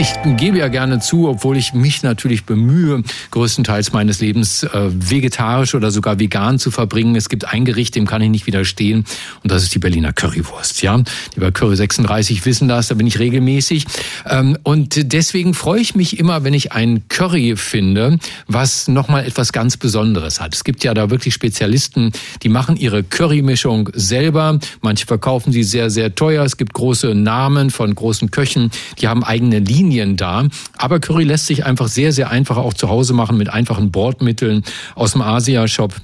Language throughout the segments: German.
ich gebe ja gerne zu, obwohl ich mich natürlich bemühe, größtenteils meines Lebens äh, vegetarisch oder sogar vegan zu verbringen. Es gibt ein Gericht, dem kann ich nicht widerstehen und das ist die Berliner Currywurst. Ja, die bei Curry 36 wissen das, da bin ich regelmäßig ähm, und deswegen freue ich mich immer, wenn ich ein Curry finde, was nochmal etwas ganz Besonderes hat. Es gibt ja da wirklich Spezialisten, die machen ihre Currymischung selber. Manche verkaufen sie sehr, sehr teuer. Es gibt große Namen von großen Köchen, die haben eigene Linien Linien da. Aber Curry lässt sich einfach sehr, sehr einfach auch zu Hause machen mit einfachen Bordmitteln aus dem Asia-Shop.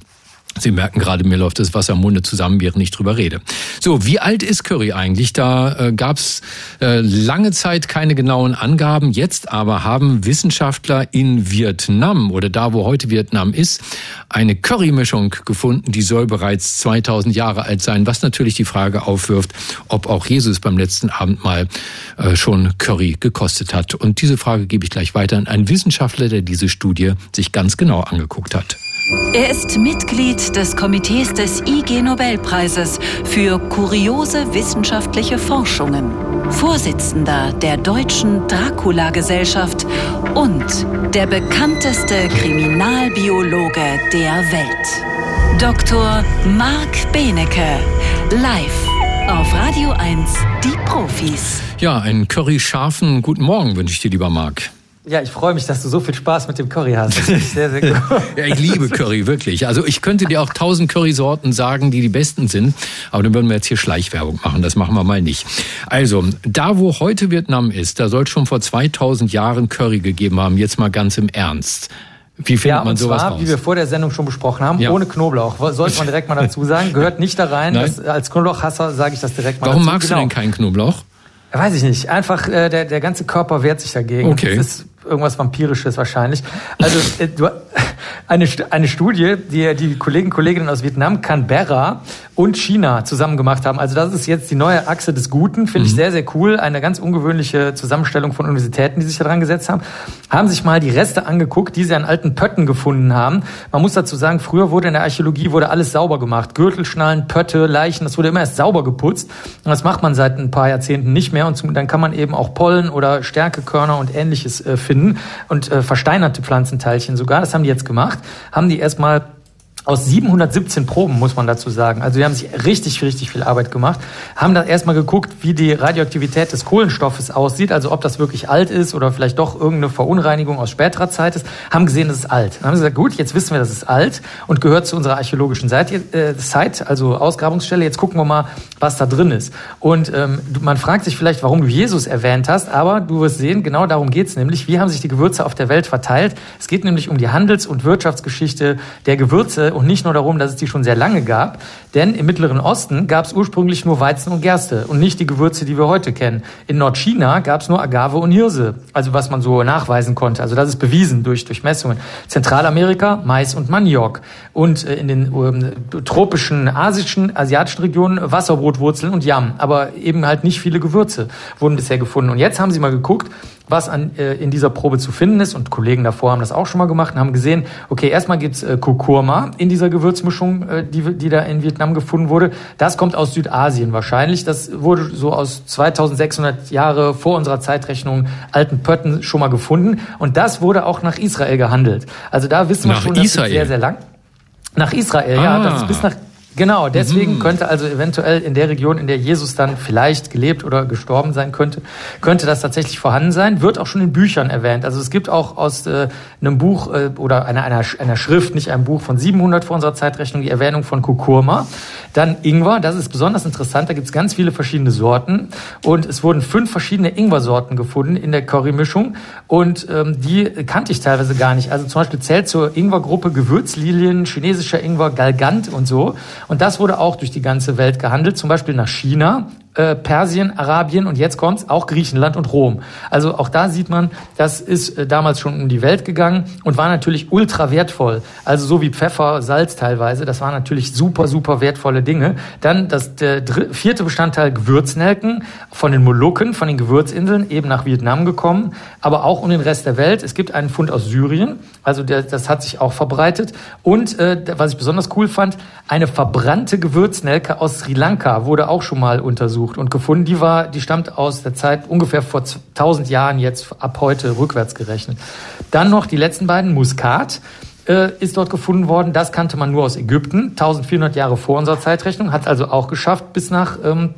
Sie merken gerade, mir läuft das Wasser im Munde zusammen, während ich drüber rede. So, wie alt ist Curry eigentlich? Da äh, gab es äh, lange Zeit keine genauen Angaben. Jetzt aber haben Wissenschaftler in Vietnam oder da, wo heute Vietnam ist, eine Currymischung gefunden, die soll bereits 2000 Jahre alt sein, was natürlich die Frage aufwirft, ob auch Jesus beim letzten Abend mal äh, schon Curry gekostet hat. Und diese Frage gebe ich gleich weiter an einen Wissenschaftler, der diese Studie sich ganz genau angeguckt hat. Er ist Mitglied des Komitees des IG Nobelpreises für kuriose wissenschaftliche Forschungen, Vorsitzender der Deutschen Dracula-Gesellschaft und der bekannteste Kriminalbiologe der Welt. Dr. Marc Benecke, live auf Radio 1, die Profis. Ja, einen curry-scharfen guten Morgen wünsche ich dir, lieber Marc. Ja, ich freue mich, dass du so viel Spaß mit dem Curry hast. Das ist sehr, sehr gut. ja, ich liebe Curry, wirklich. Also ich könnte dir auch tausend Currysorten sagen, die die besten sind. Aber dann würden wir jetzt hier Schleichwerbung machen. Das machen wir mal nicht. Also, da wo heute Vietnam ist, da soll es schon vor 2000 Jahren Curry gegeben haben. Jetzt mal ganz im Ernst. Wie findet ja, man sowas zwar, raus? wie wir vor der Sendung schon besprochen haben, ja. ohne Knoblauch. Sollte man direkt mal dazu sagen. Gehört nicht da rein. Das, als Knoblauchhasser sage ich das direkt mal Warum dazu. magst genau. du denn keinen Knoblauch? Weiß ich nicht. Einfach äh, der, der ganze Körper wehrt sich dagegen. Okay. Das ist irgendwas Vampirisches wahrscheinlich. Also äh, du, eine, eine Studie, die die Kollegen Kolleginnen aus Vietnam, Canberra und China zusammen gemacht haben. Also das ist jetzt die neue Achse des Guten, finde mhm. ich sehr, sehr cool. Eine ganz ungewöhnliche Zusammenstellung von Universitäten, die sich da dran gesetzt haben. Haben sich mal die Reste angeguckt, die sie an alten Pötten gefunden haben. Man muss dazu sagen, früher wurde in der Archäologie wurde alles sauber gemacht. Gürtelschnallen, Pötte, Leichen, das wurde immer erst sauber geputzt. Und das macht man seit ein paar Jahrzehnten nicht mehr. Und dann kann man eben auch Pollen oder Stärkekörner und ähnliches äh, finden und äh, versteinerte Pflanzenteilchen sogar. Das haben die jetzt gemacht. Haben die erstmal aus 717 Proben, muss man dazu sagen. Also die haben sich richtig, richtig viel Arbeit gemacht. Haben dann erstmal geguckt, wie die Radioaktivität des Kohlenstoffes aussieht, also ob das wirklich alt ist oder vielleicht doch irgendeine Verunreinigung aus späterer Zeit ist. Haben gesehen, das ist alt. Dann haben sie gesagt, gut, jetzt wissen wir, das ist alt und gehört zu unserer archäologischen Seite, äh, Site, also Ausgrabungsstelle. Jetzt gucken wir mal, was da drin ist. Und ähm, man fragt sich vielleicht, warum du Jesus erwähnt hast, aber du wirst sehen, genau darum geht's nämlich. Wie haben sich die Gewürze auf der Welt verteilt? Es geht nämlich um die Handels- und Wirtschaftsgeschichte der Gewürze und nicht nur darum, dass es die schon sehr lange gab, denn im Mittleren Osten gab es ursprünglich nur Weizen und Gerste und nicht die Gewürze, die wir heute kennen. In Nordchina gab es nur Agave und Hirse, also was man so nachweisen konnte. Also das ist bewiesen durch, durch Messungen. Zentralamerika Mais und Maniok und äh, in den ähm, tropischen asischen, asiatischen Regionen Wasserbrotwurzeln und Yam, aber eben halt nicht viele Gewürze wurden bisher gefunden. Und jetzt haben sie mal geguckt, was an, äh, in dieser Probe zu finden ist. Und Kollegen davor haben das auch schon mal gemacht und haben gesehen, okay, erstmal gibt's äh, Kurkuma in dieser Gewürzmischung, äh, die, die da in Vietnam gefunden wurde. Das kommt aus Südasien wahrscheinlich. Das wurde so aus 2600 Jahre vor unserer Zeitrechnung alten Pötten schon mal gefunden. Und das wurde auch nach Israel gehandelt. Also da wissen wir Nach schon, dass Israel? es sehr, sehr lang. Nach Israel, Ah. ja. Das ist bis nach Genau, deswegen Mhm. könnte also eventuell in der Region, in der Jesus dann vielleicht gelebt oder gestorben sein könnte, könnte das tatsächlich vorhanden sein. Wird auch schon in Büchern erwähnt. Also es gibt auch aus äh, einem Buch äh, oder einer, einer, einer Schrift, nicht einem Buch von 700 vor unserer Zeitrechnung, die Erwähnung von Kurkuma. Dann Ingwer, das ist besonders interessant. Da gibt es ganz viele verschiedene Sorten und es wurden fünf verschiedene Ingwer-Sorten gefunden in der Currymischung und ähm, die kannte ich teilweise gar nicht. Also zum Beispiel zählt zur Ingwergruppe Gewürzlilien, chinesischer Ingwer, Galgant und so. Und das wurde auch durch die ganze Welt gehandelt, zum Beispiel nach China, äh, Persien, Arabien und jetzt kommt's auch Griechenland und Rom. Also auch da sieht man, das ist äh, damals schon um die Welt gegangen und war natürlich ultra wertvoll. Also so wie Pfeffer, Salz teilweise, das waren natürlich super, super wertvolle Dinge. Dann das der dr- vierte Bestandteil Gewürznelken von den Molukken, von den Gewürzinseln, eben nach Vietnam gekommen, aber auch um den Rest der Welt. Es gibt einen Fund aus Syrien, also der, das hat sich auch verbreitet. Und äh, was ich besonders cool fand, eine verbrannte Gewürznelke aus Sri Lanka wurde auch schon mal untersucht. Untersucht und gefunden. Die war, die stammt aus der Zeit ungefähr vor 1000 Jahren jetzt ab heute rückwärts gerechnet. Dann noch die letzten beiden, Muskat äh, ist dort gefunden worden. Das kannte man nur aus Ägypten, 1400 Jahre vor unserer Zeitrechnung, hat also auch geschafft bis nach ähm,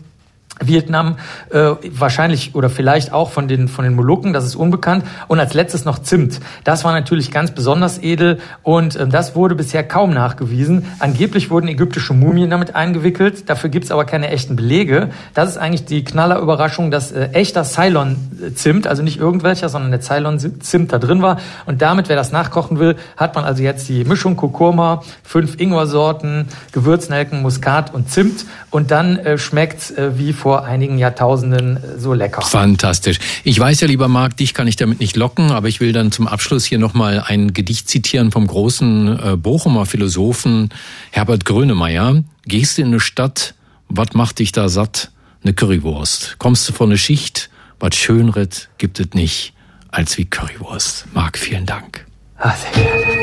Vietnam äh, wahrscheinlich oder vielleicht auch von den von den Molukken, das ist unbekannt. Und als letztes noch Zimt. Das war natürlich ganz besonders edel und äh, das wurde bisher kaum nachgewiesen. Angeblich wurden ägyptische Mumien damit eingewickelt. Dafür gibt's aber keine echten Belege. Das ist eigentlich die Knallerüberraschung, dass äh, echter Ceylon-Zimt, also nicht irgendwelcher, sondern der Ceylon-Zimt da drin war. Und damit, wer das nachkochen will, hat man also jetzt die Mischung Kurkuma, fünf Ingwer-Sorten, Gewürznelken, Muskat und Zimt. Und dann äh, schmeckt's äh, wie vor vor einigen Jahrtausenden äh, so lecker. Fantastisch. Ich weiß ja, lieber Marc, dich kann ich damit nicht locken, aber ich will dann zum Abschluss hier nochmal ein Gedicht zitieren vom großen äh, Bochumer Philosophen Herbert Grönemeyer. Gehst in eine Stadt, was macht dich da satt? Eine Currywurst. Kommst du vor eine Schicht, was schönret gibt es nicht als wie Currywurst. Marc, vielen Dank. Ah, sehr gerne.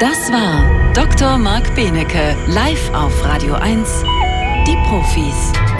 Das war Dr. Marc Benecke live auf Radio 1 die Profis.